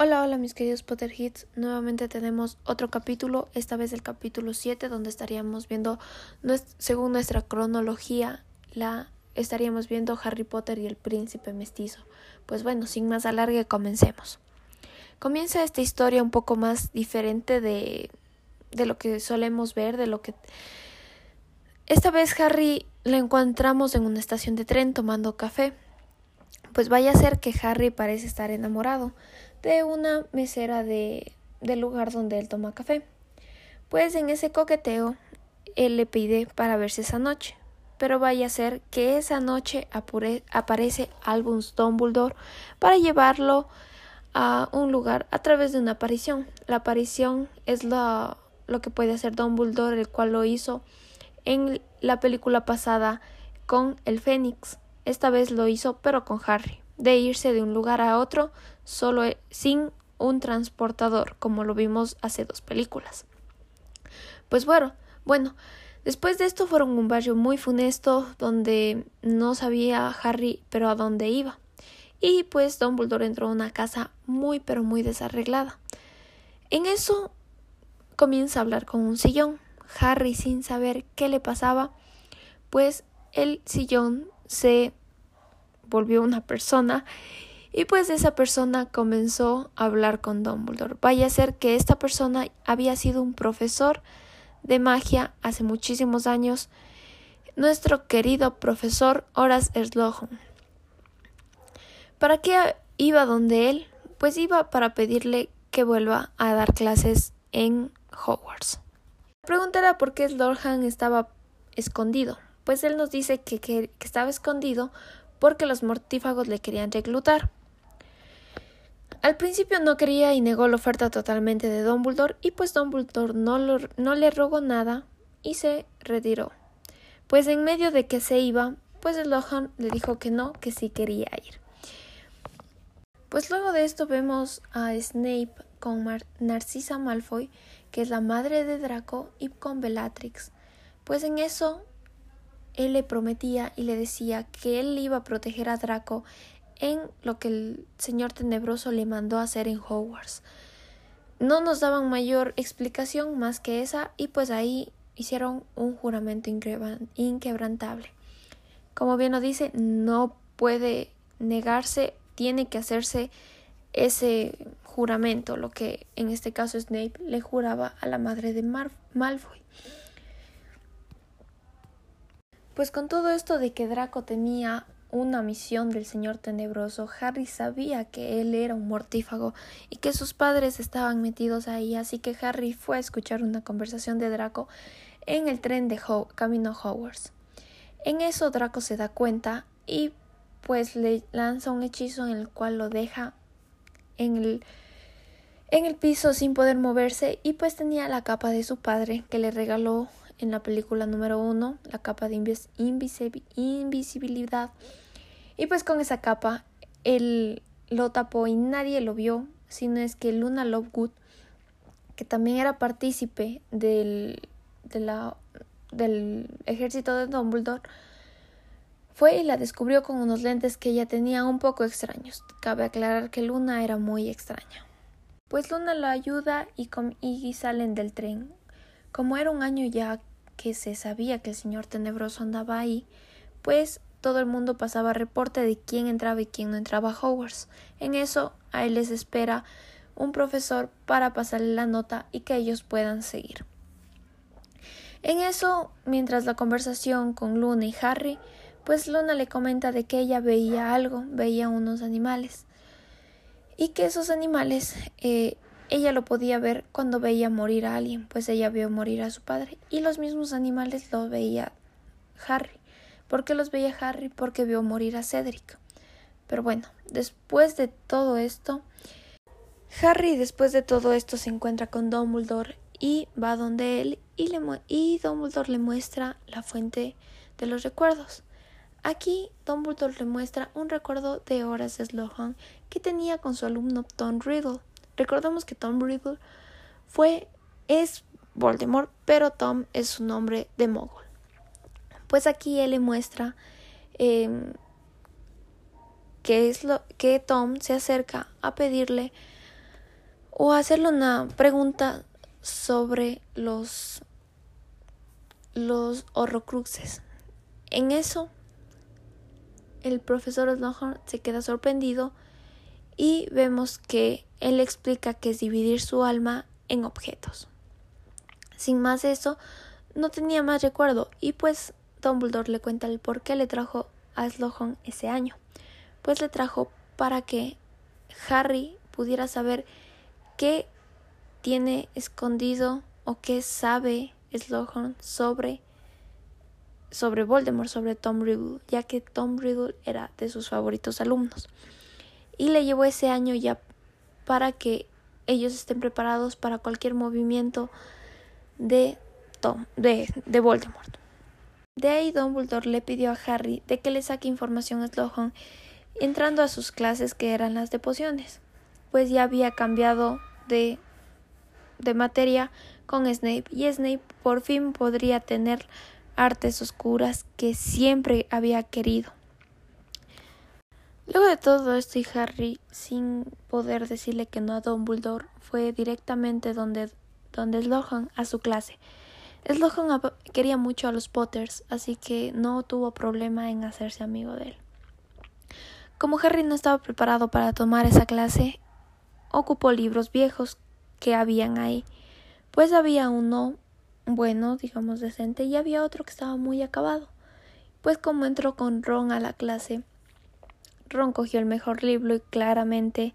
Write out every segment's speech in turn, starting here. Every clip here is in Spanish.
Hola, hola mis queridos Potterheads. Nuevamente tenemos otro capítulo, esta vez el capítulo 7, donde estaríamos viendo, según nuestra cronología, la estaríamos viendo Harry Potter y el príncipe mestizo. Pues bueno, sin más alargue, comencemos. Comienza esta historia un poco más diferente de, de lo que solemos ver, de lo que... Esta vez Harry lo encontramos en una estación de tren tomando café. Pues vaya a ser que Harry parece estar enamorado de una mesera de, del lugar donde él toma café. Pues en ese coqueteo él le pide para verse esa noche. Pero vaya a ser que esa noche aparece Albus Dumbledore para llevarlo a un lugar a través de una aparición. La aparición es lo, lo que puede hacer Dumbledore, el cual lo hizo en la película pasada con el Fénix. Esta vez lo hizo pero con Harry de irse de un lugar a otro solo e, sin un transportador, como lo vimos hace dos películas. Pues bueno, bueno, después de esto fueron un barrio muy funesto donde no sabía Harry pero a dónde iba. Y pues Dumbledore entró a una casa muy pero muy desarreglada. En eso comienza a hablar con un sillón. Harry, sin saber qué le pasaba, pues el sillón se volvió una persona y pues esa persona comenzó a hablar con Dumbledore. Vaya a ser que esta persona había sido un profesor de magia hace muchísimos años, nuestro querido profesor Horace Slughorn. ¿Para qué iba donde él? Pues iba para pedirle que vuelva a dar clases en Hogwarts. Preguntará por qué Slughorn estaba escondido. Pues él nos dice que, que estaba escondido porque los mortífagos le querían reclutar. Al principio no quería y negó la oferta totalmente de Dumbledore y pues Dumbledore no, no le rogó nada y se retiró. Pues en medio de que se iba, pues Lohan le dijo que no, que sí quería ir. Pues luego de esto vemos a Snape con Narcisa Malfoy, que es la madre de Draco, y con Bellatrix. Pues en eso él le prometía y le decía que él iba a proteger a Draco en lo que el señor tenebroso le mandó hacer en Hogwarts. No nos daban mayor explicación más que esa y pues ahí hicieron un juramento inquebrantable. Como bien lo dice, no puede negarse, tiene que hacerse ese juramento, lo que en este caso Snape le juraba a la madre de Malfoy. Pues con todo esto de que Draco tenía una misión del Señor Tenebroso, Harry sabía que él era un mortífago y que sus padres estaban metidos ahí, así que Harry fue a escuchar una conversación de Draco en el tren de camino a Hogwarts. En eso Draco se da cuenta y pues le lanza un hechizo en el cual lo deja en el en el piso sin poder moverse y pues tenía la capa de su padre que le regaló en la película número uno, la capa de invisibilidad. Y pues con esa capa él lo tapó y nadie lo vio, sino es que Luna Lovegood, que también era partícipe del, del ejército de Dumbledore, fue y la descubrió con unos lentes que ella tenía un poco extraños. Cabe aclarar que Luna era muy extraña. Pues Luna lo ayuda y, y salen del tren. Como era un año ya que se sabía que el señor tenebroso andaba ahí, pues todo el mundo pasaba reporte de quién entraba y quién no entraba a Hogwarts. En eso, a él les espera un profesor para pasarle la nota y que ellos puedan seguir. En eso, mientras la conversación con Luna y Harry, pues Luna le comenta de que ella veía algo, veía unos animales, y que esos animales eh, ella lo podía ver cuando veía morir a alguien, pues ella vio morir a su padre, y los mismos animales lo veía Harry. ¿Por qué los veía Harry? Porque vio morir a Cedric. Pero bueno, después de todo esto, Harry después de todo esto se encuentra con Dumbledore y va donde él y, le y Dumbledore le muestra la fuente de los recuerdos. Aquí Dumbledore le muestra un recuerdo de Horace Slughorn que tenía con su alumno Tom Riddle. Recordemos que Tom Riddle fue, es Voldemort, pero Tom es su nombre de mogul. Pues aquí él le muestra em, que es lo que Tom se acerca a pedirle o hacerle una pregunta sobre los los horrocruxes. En eso el profesor Slughorn se queda sorprendido y vemos que él explica que es dividir su alma en objetos. Sin más eso, no tenía más recuerdo y pues Dumbledore le cuenta el por qué le trajo a Slughorn ese año. Pues le trajo para que Harry pudiera saber qué tiene escondido o qué sabe Slughorn sobre sobre Voldemort, sobre Tom Riddle, ya que Tom Riddle era de sus favoritos alumnos. Y le llevó ese año ya para que ellos estén preparados para cualquier movimiento de Tom, de, de Voldemort. De ahí Dumbledore le pidió a Harry de que le saque información a Slughorn entrando a sus clases que eran las de pociones, pues ya había cambiado de, de materia con Snape y Snape por fin podría tener artes oscuras que siempre había querido. Luego de todo esto y Harry, sin poder decirle que no a Dumbledore, fue directamente donde, donde Slughorn a su clase. Slughorn quería mucho a los Potters, así que no tuvo problema en hacerse amigo de él. Como Harry no estaba preparado para tomar esa clase, ocupó libros viejos que habían ahí, pues había uno bueno, digamos decente, y había otro que estaba muy acabado. Pues como entró con Ron a la clase, Ron cogió el mejor libro y claramente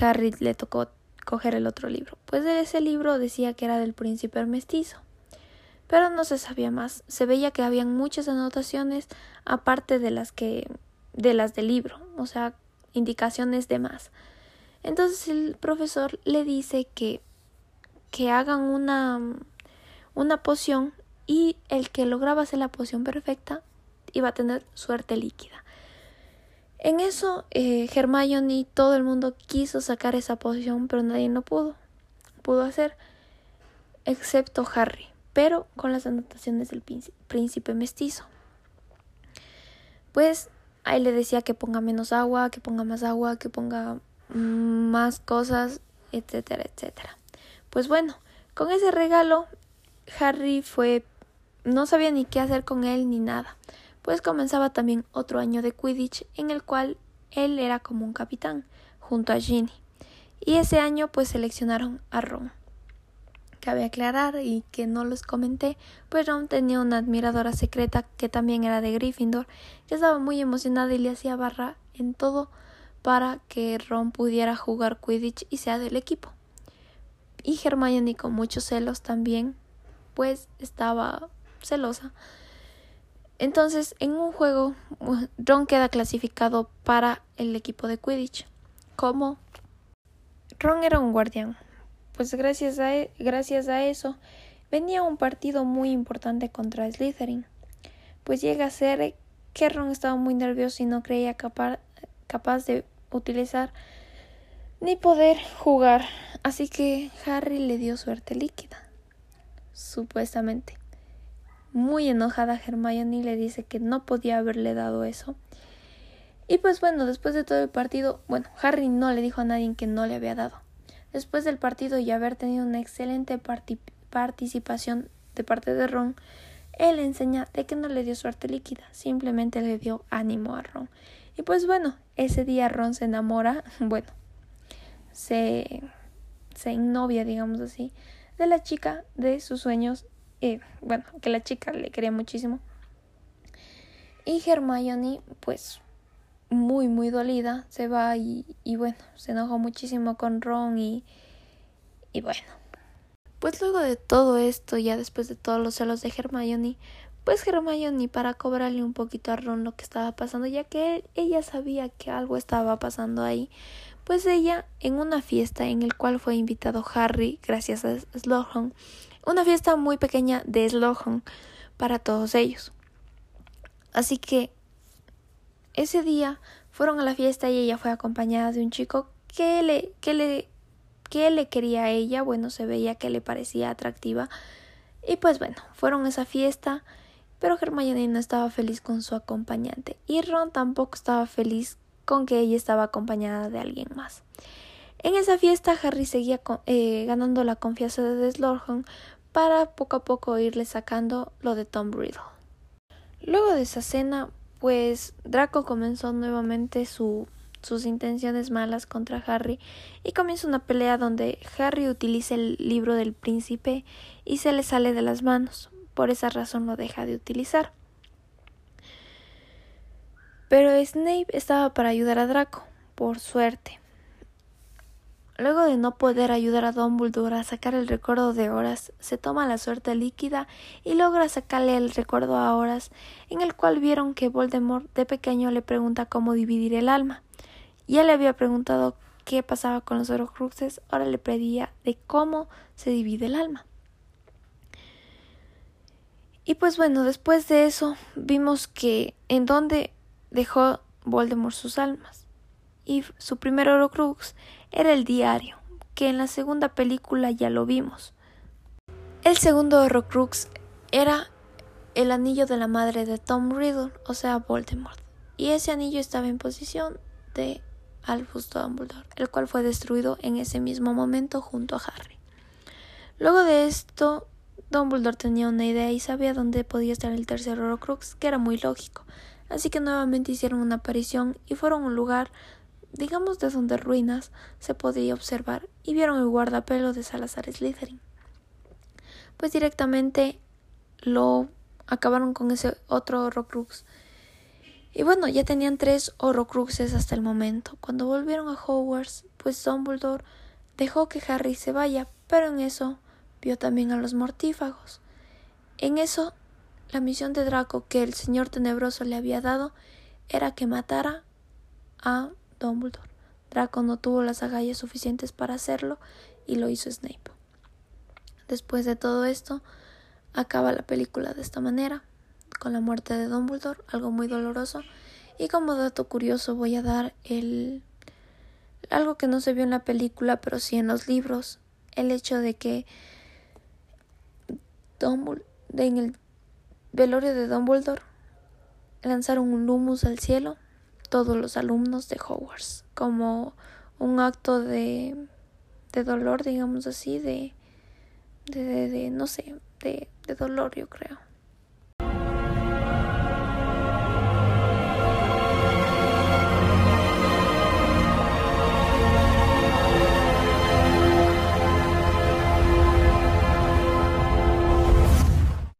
Harry le tocó coger el otro libro, pues ese libro decía que era del príncipe mestizo. Pero no se sabía más, se veía que habían muchas anotaciones aparte de las que de las del libro, o sea, indicaciones de más. Entonces el profesor le dice que que hagan una una poción y el que lograba hacer la poción perfecta iba a tener suerte líquida. En eso eh, Hermione y todo el mundo quiso sacar esa poción, pero nadie no pudo. Pudo hacer, excepto Harry, pero con las anotaciones del príncipe mestizo. Pues ahí le decía que ponga menos agua, que ponga más agua, que ponga más cosas, etcétera, etcétera. Pues bueno, con ese regalo Harry fue no sabía ni qué hacer con él ni nada, pues comenzaba también otro año de Quidditch en el cual él era como un capitán, junto a Ginny. Y ese año pues seleccionaron a Ron. Cabe aclarar y que no los comenté, pues Ron tenía una admiradora secreta que también era de Gryffindor, que estaba muy emocionada y le hacía barra en todo para que Ron pudiera jugar Quidditch y sea del equipo. Y Hermione con muchos celos también pues estaba celosa. Entonces, en un juego, Ron queda clasificado para el equipo de Quidditch. ¿Cómo? Ron era un guardián. Pues gracias a, e, gracias a eso, venía un partido muy importante contra Slytherin. Pues llega a ser que Ron estaba muy nervioso y no creía capaz, capaz de utilizar ni poder jugar. Así que Harry le dio suerte líquida supuestamente. Muy enojada Hermione le dice que no podía haberle dado eso. Y pues bueno, después de todo el partido, bueno, Harry no le dijo a nadie que no le había dado. Después del partido y haber tenido una excelente participación de parte de Ron, él enseña de que no le dio suerte líquida, simplemente le dio ánimo a Ron. Y pues bueno, ese día Ron se enamora, bueno, se, se digamos así, de la chica de sus sueños. Y bueno, que la chica le quería muchísimo. Y Hermione, pues muy, muy dolida, se va y, y bueno, se enojó muchísimo con Ron y, y bueno. Pues luego de todo esto, ya después de todos los celos de Hermione, pues Hermione para cobrarle un poquito a Ron lo que estaba pasando, ya que ella sabía que algo estaba pasando ahí, pues ella en una fiesta en el cual fue invitado Harry gracias a Slughorn, una fiesta muy pequeña de Slughorn para todos ellos. Así que ese día fueron a la fiesta y ella fue acompañada de un chico que le que le que le quería a ella, bueno, se veía que le parecía atractiva. Y pues bueno, fueron a esa fiesta, pero Hermione no estaba feliz con su acompañante y Ron tampoco estaba feliz con que ella estaba acompañada de alguien más. En esa fiesta Harry seguía eh, ganando la confianza de Slughorn para poco a poco irle sacando lo de Tom Riddle. Luego de esa cena, pues Draco comenzó nuevamente su, sus intenciones malas contra Harry y comienza una pelea donde Harry utiliza el libro del príncipe y se le sale de las manos. Por esa razón lo deja de utilizar. Pero Snape estaba para ayudar a Draco, por suerte. Luego de no poder ayudar a Dumbledore a sacar el recuerdo de Horas, se toma la suerte líquida y logra sacarle el recuerdo a Horas, en el cual vieron que Voldemort de pequeño le pregunta cómo dividir el alma. Ya le había preguntado qué pasaba con los Horcruxes, ahora le pedía de cómo se divide el alma. Y pues bueno, después de eso vimos que en dónde dejó Voldemort sus almas. Y su primer Horcrux era el diario, que en la segunda película ya lo vimos. El segundo Horrocrux era el anillo de la madre de Tom Riddle, o sea, Voldemort. Y ese anillo estaba en posición de Albus Dumbledore, el cual fue destruido en ese mismo momento junto a Harry. Luego de esto, Dumbledore tenía una idea y sabía dónde podía estar el tercer Horrocrux, que era muy lógico. Así que nuevamente hicieron una aparición y fueron a un lugar digamos de donde ruinas se podía observar y vieron el guardapelo de Salazar Slytherin. Pues directamente lo acabaron con ese otro Horrocrux. Y bueno, ya tenían tres Horrocruxes hasta el momento. Cuando volvieron a Hogwarts, pues Dumbledore dejó que Harry se vaya, pero en eso vio también a los mortífagos. En eso, la misión de Draco que el Señor Tenebroso le había dado era que matara a Dumbledore. Draco no tuvo las agallas suficientes para hacerlo y lo hizo Snape. Después de todo esto, acaba la película de esta manera, con la muerte de Dumbledore, algo muy doloroso. Y como dato curioso voy a dar el algo que no se vio en la película, pero sí en los libros, el hecho de que Dumbledore, en el velorio de Dumbledore lanzaron un humus al cielo todos los alumnos de Hogwarts como un acto de, de dolor, digamos así, de, de, de, no sé, de, de dolor yo creo.